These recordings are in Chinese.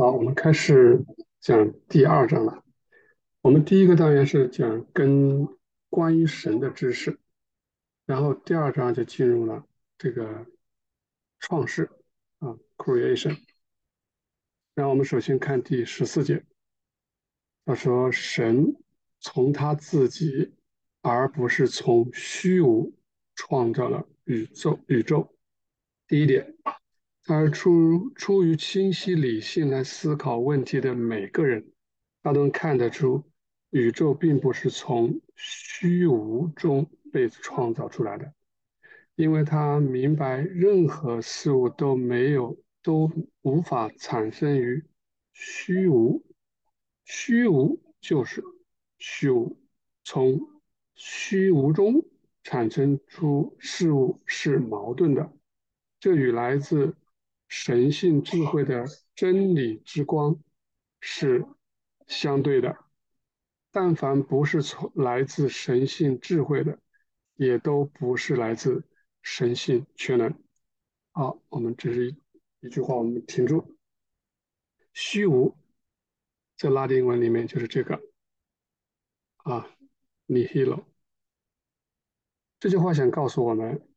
好，我们开始讲第二章了。我们第一个单元是讲跟关于神的知识，然后第二章就进入了这个创世啊，creation。然后我们首先看第十四节，他说：“神从他自己，而不是从虚无创造了宇宙。宇宙，第一点。”而出出于清晰理性来思考问题的每个人，他都能看得出，宇宙并不是从虚无中被创造出来的，因为他明白任何事物都没有都无法产生于虚无，虚无就是虚无，从虚无中产生出事物是矛盾的，这与来自。神性智慧的真理之光是相对的，但凡不是从来自神性智慧的，也都不是来自神性全能。好，我们这是一句话，我们停住。虚无，在拉丁文里面就是这个啊，nihilo。这句话想告诉我们，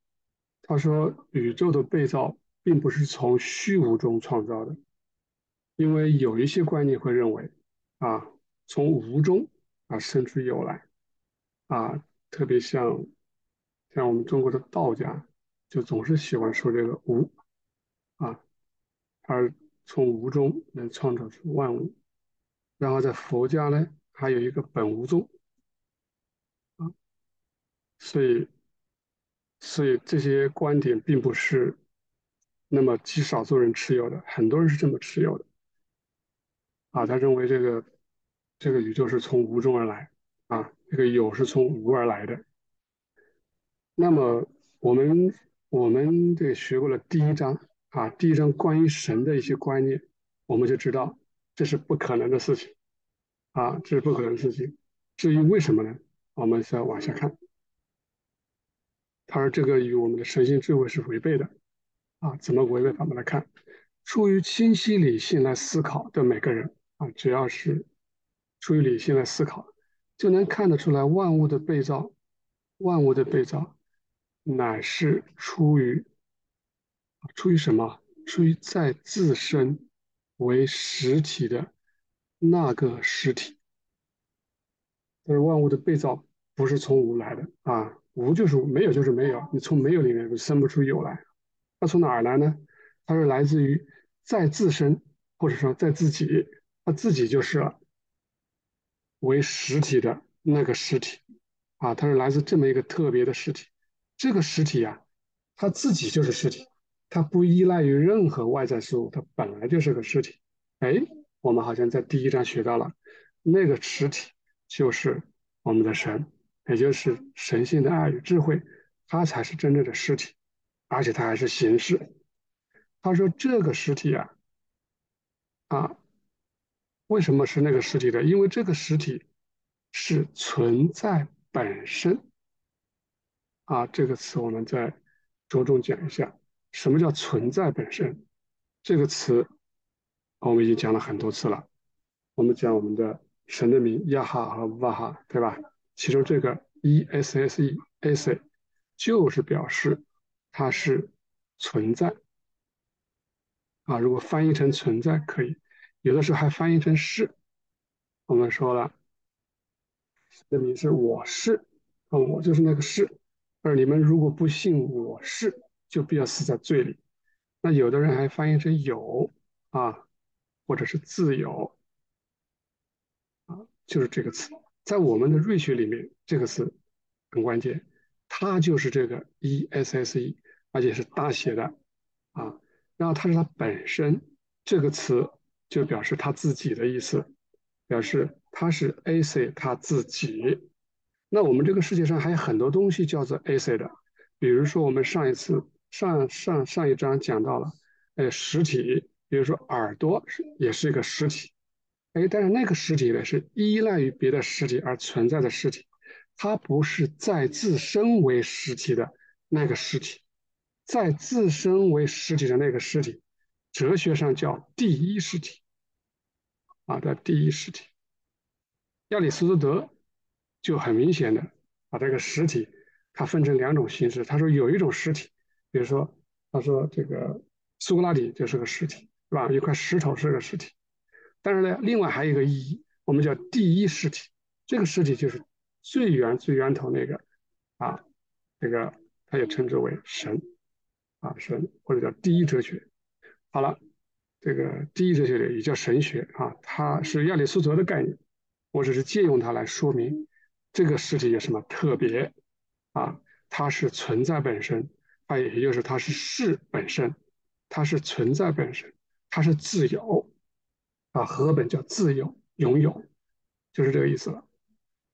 他说宇宙的被造。并不是从虚无中创造的，因为有一些观念会认为，啊，从无中啊生出有来，啊，特别像像我们中国的道家，就总是喜欢说这个无，啊，而从无中能创造出万物，然后在佛家呢，还有一个本无宗，啊，所以所以这些观点并不是。那么极少数人持有的，很多人是这么持有的，啊，他认为这个这个宇宙是从无中而来，啊，这个有是从无而来的。那么我们我们这学过了第一章啊，第一章关于神的一些观念，我们就知道这是不可能的事情，啊，这是不可能的事情。至于为什么呢？我们再往下看。他说这个与我们的神性智慧是违背的。啊，怎么违背？法们来看，出于清晰理性来思考的每个人啊，只要是出于理性来思考，就能看得出来，万物的被造，万物的被造，乃是出于出于什么？出于在自身为实体的那个实体。但是万物的被造不是从无来的啊，无就是无没有就是没有，你从没有里面生不出有来。它从哪儿来呢？它是来自于在自身，或者说在自己，它自己就是为实体的那个实体啊，它是来自这么一个特别的实体。这个实体啊，它自己就是实体，它不依赖于任何外在事物，它本来就是个实体。哎，我们好像在第一章学到了，那个实体就是我们的神，也就是神性的爱与智慧，它才是真正的实体。而且它还是形式。他说这个实体啊，啊，为什么是那个实体的？因为这个实体是存在本身。啊，这个词我们再着重讲一下，什么叫存在本身？这个词我们已经讲了很多次了。我们讲我们的神的名亚哈和瓦哈，对吧？其中这个 E S S E S 就是表示。它是存在啊，如果翻译成存在可以，有的时候还翻译成是。我们说了，这名是我是啊，我就是那个是。而你们如果不信我是，就必要死在罪里。那有的人还翻译成有啊，或者是自由啊，就是这个词，在我们的瑞学里面，这个词很关键。它就是这个 E S S E，而且是大写的啊。然后它是它本身这个词就表示它自己的意思，表示它是 A C 它自己。那我们这个世界上还有很多东西叫做 A C 的，比如说我们上一次上上上一章讲到了，哎，实体，比如说耳朵是也是一个实体，哎，但是那个实体呢是依赖于别的实体而存在的实体。它不是在自身为实体的那个实体，在自身为实体的那个实体，哲学上叫第一实体，啊叫第一实体。亚里士多德就很明显的把这个实体它分成两种形式。他说有一种实体，比如说他说这个苏格拉底就是个实体，是吧？一块石头是个实体。但是呢，另外还有一个意义，我们叫第一实体。这个实体就是最源最源头那个啊，这个他也称之为神啊，神或者叫第一哲学。好了，这个第一哲学也叫神学啊，它是亚里士多德的概念。我只是借用它来说明这个实体有什么特别啊？它是存在本身，它也就是它是事本身，它是存在本身，它是自由啊。和本叫自由，拥有，就是这个意思了。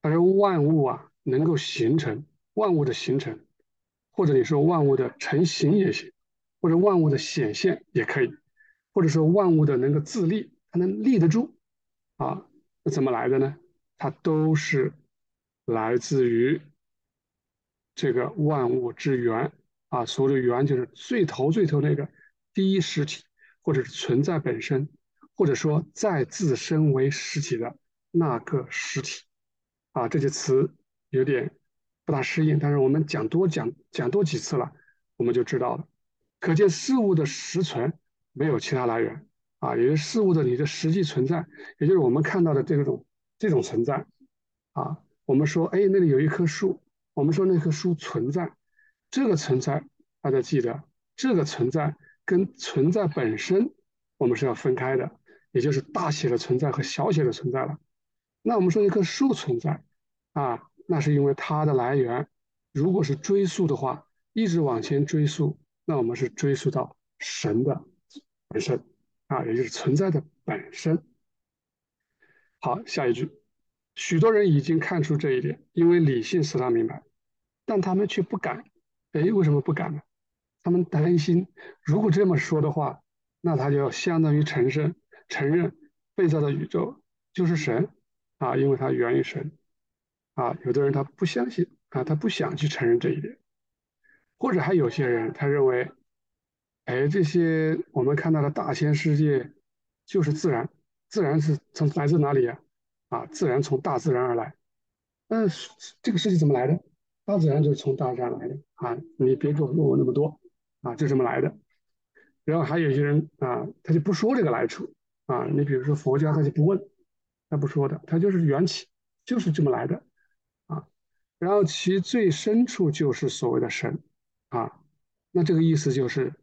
但是万物啊，能够形成万物的形成，或者你说万物的成型也行，或者万物的显现也可以，或者说万物的能够自立，它能立得住啊。那怎么来的呢？它都是来自于这个万物之源啊。所谓的源，就是最头最头那个第一实体，或者是存在本身，或者说再自身为实体的那个实体啊。这些词有点不大适应，但是我们讲多讲讲多几次了，我们就知道了。可见事物的实存没有其他来源。啊，也就是事物的你的实际存在，也就是我们看到的这种这种存在，啊，我们说，哎，那里有一棵树，我们说那棵树存在，这个存在，大家记得，这个存在跟存在本身，我们是要分开的，也就是大写的存在和小写的存在了。那我们说一棵树存在，啊，那是因为它的来源，如果是追溯的话，一直往前追溯，那我们是追溯到神的本身。啊，也就是存在的本身。好，下一句，许多人已经看出这一点，因为理性使他明白，但他们却不敢。哎，为什么不敢呢？他们担心，如果这么说的话，那他就相当于承认承认被造的宇宙就是神啊，因为它源于神啊。有的人他不相信啊，他不想去承认这一点，或者还有些人他认为。哎，这些我们看到的大千世界就是自然，自然是从来自哪里呀？啊，自然从大自然而来。那这个世界怎么来的？大自然就是从大自然来的啊！你别给我问我那么多啊，就这么来的。然后还有些人啊，他就不说这个来处啊。你比如说佛家，他就不问，他不说的，他就是缘起，就是这么来的。然后其最深处就是所谓的神啊，那这个意思就是。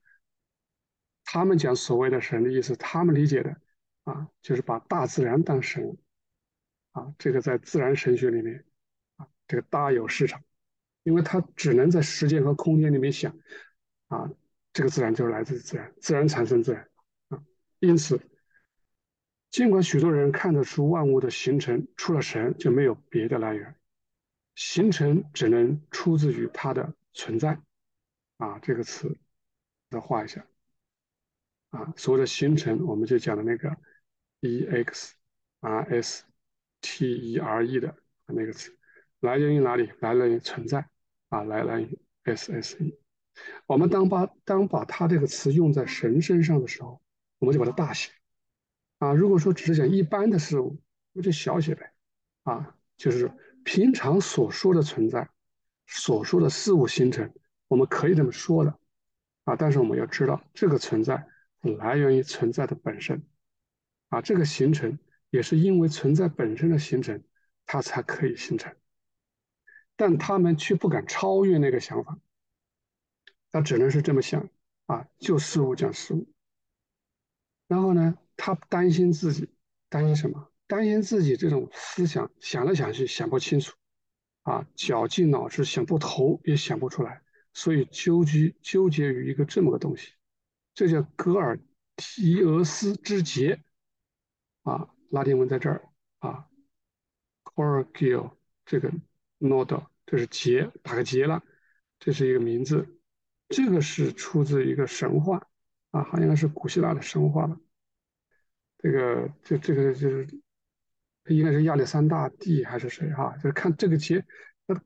他们讲所谓的神的意思，他们理解的啊，就是把大自然当神啊。这个在自然神学里面啊，这个大有市场，因为他只能在时间和空间里面想啊，这个自然就是来自自然，自然产生自然啊。因此，尽管许多人看得出万物的形成除了神就没有别的来源，形成只能出自于它的存在啊。这个词再画一下。啊，所谓的形成，我们就讲的那个 e x r s t e r e 的那个词，来源于哪里？来源于存在啊，来源于 s s e。我们当把当把它这个词用在神身上的时候，我们就把它大写啊。如果说只是讲一般的事物，那就小写呗啊。就是平常所说的存在，所说的事物形成，我们可以这么说的啊。但是我们要知道这个存在。来源于存在的本身，啊，这个形成也是因为存在本身的形成，它才可以形成。但他们却不敢超越那个想法，他只能是这么想啊，就事物讲事物。然后呢，他担心自己，担心什么？担心自己这种思想想来想去想不清楚，啊，绞尽脑汁想不透也想不出来，所以纠结纠结于一个这么个东西。这叫格尔提俄斯之结啊，拉丁文在这儿啊 c o r g i o 这个 nod 这是结，打个结了，这是一个名字，这个是出自一个神话啊，好像是古希腊的神话吧。这个这这个就是应该是亚历山大帝还是谁哈？就是看这个结，他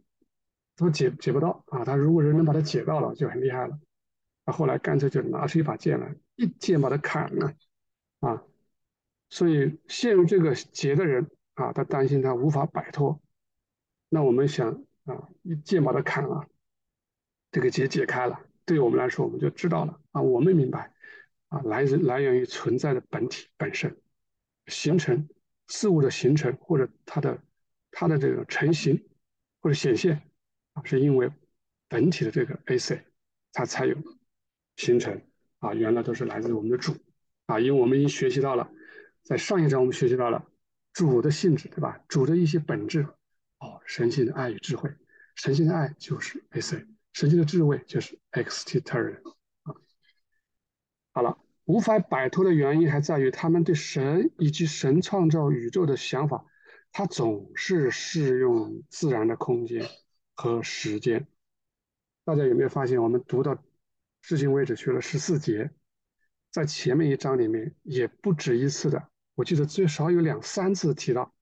他解解不到啊，他如果人能把它解到了，就很厉害了。他后来干脆就拿出一把剑来，一剑把他砍了，啊，所以陷入这个结的人啊，他担心他无法摆脱。那我们想啊，一剑把他砍了，这个结解开了，对我们来说，我们就知道了啊，我们明白啊，来自来源于存在的本体本身，形成事物的形成或者它的它的这个成型或者显现啊，是因为本体的这个 AC，它才有形成啊，原来都是来自于我们的主啊，因为我们已经学习到了。在上一章我们学习到了主的性质，对吧？主的一些本质，哦，神性的爱与智慧，神性的爱就是 AC，神性的智慧就是 Exterior 啊。好了，无法摆脱的原因还在于他们对神以及神创造宇宙的想法，它总是适用自然的空间和时间。大家有没有发现，我们读到至今为止学了十四节，在前面一章里面也不止一次的。我记得最少有两三次提到，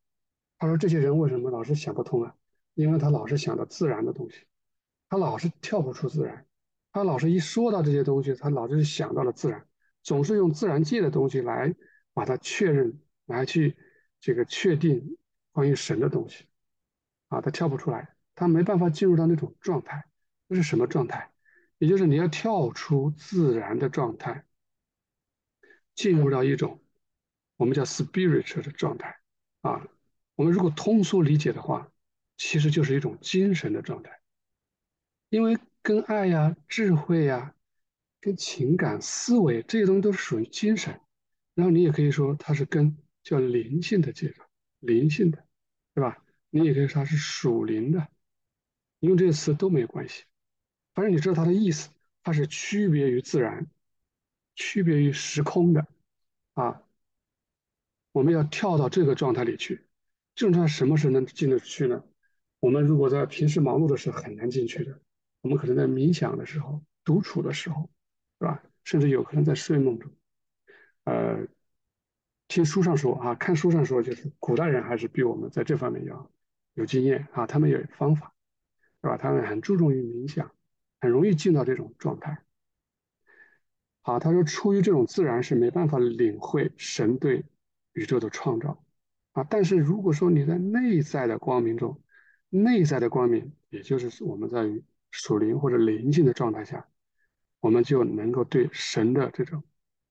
他说这些人为什么老是想不通啊？因为他老是想到自然的东西，他老是跳不出自然，他老是一说到这些东西，他老是想到了自然，总是用自然界的东西来把它确认，来去这个确定关于神的东西，啊，他跳不出来，他没办法进入到那种状态，这是什么状态？也就是你要跳出自然的状态，进入到一种。我们叫 spiritual 的状态啊，我们如果通俗理解的话，其实就是一种精神的状态，因为跟爱呀、智慧呀、跟情感、思维这些东西都是属于精神，然后你也可以说它是跟叫灵性的阶段，灵性的，对吧？你也可以说它是属灵的，用这些词都没有关系，反正你知道它的意思，它是区别于自然、区别于时空的啊。我们要跳到这个状态里去，这种状态什么时候能进得去呢？我们如果在平时忙碌的时候很难进去的，我们可能在冥想的时候、独处的时候，是吧？甚至有可能在睡梦中。呃，听书上说啊，看书上说，就是古代人还是比我们在这方面要有经验啊，他们有方法，是吧？他们很注重于冥想，很容易进到这种状态。好，他说，出于这种自然是没办法领会神对。宇宙的创造啊，但是如果说你在内在的光明中，内在的光明，也就是我们在于属灵或者灵性的状态下，我们就能够对神的这种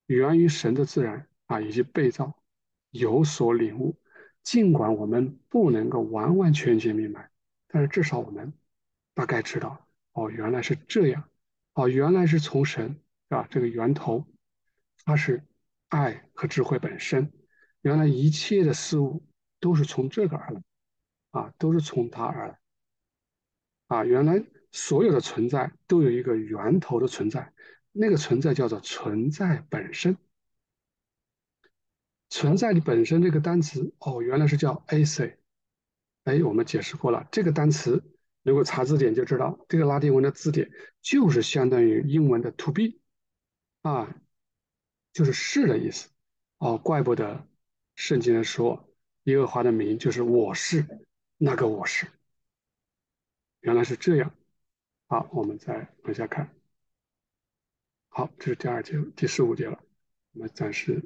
源于神的自然啊以及被造有所领悟。尽管我们不能够完完全全明白，但是至少我们大概知道哦，原来是这样，哦，原来是从神啊这个源头，它是爱和智慧本身。原来一切的事物都是从这个而来，啊，都是从它而来，啊，原来所有的存在都有一个源头的存在，那个存在叫做存在本身。存在的本身这个单词，哦，原来是叫 AC，哎，我们解释过了，这个单词如果查字典就知道，这个拉丁文的字典就是相当于英文的 to be，啊，就是是的意思，哦，怪不得。圣经说，耶和华的名就是我是那个我是，原来是这样。好，我们再往下看。好，这是第二节，第十五节了。我们暂时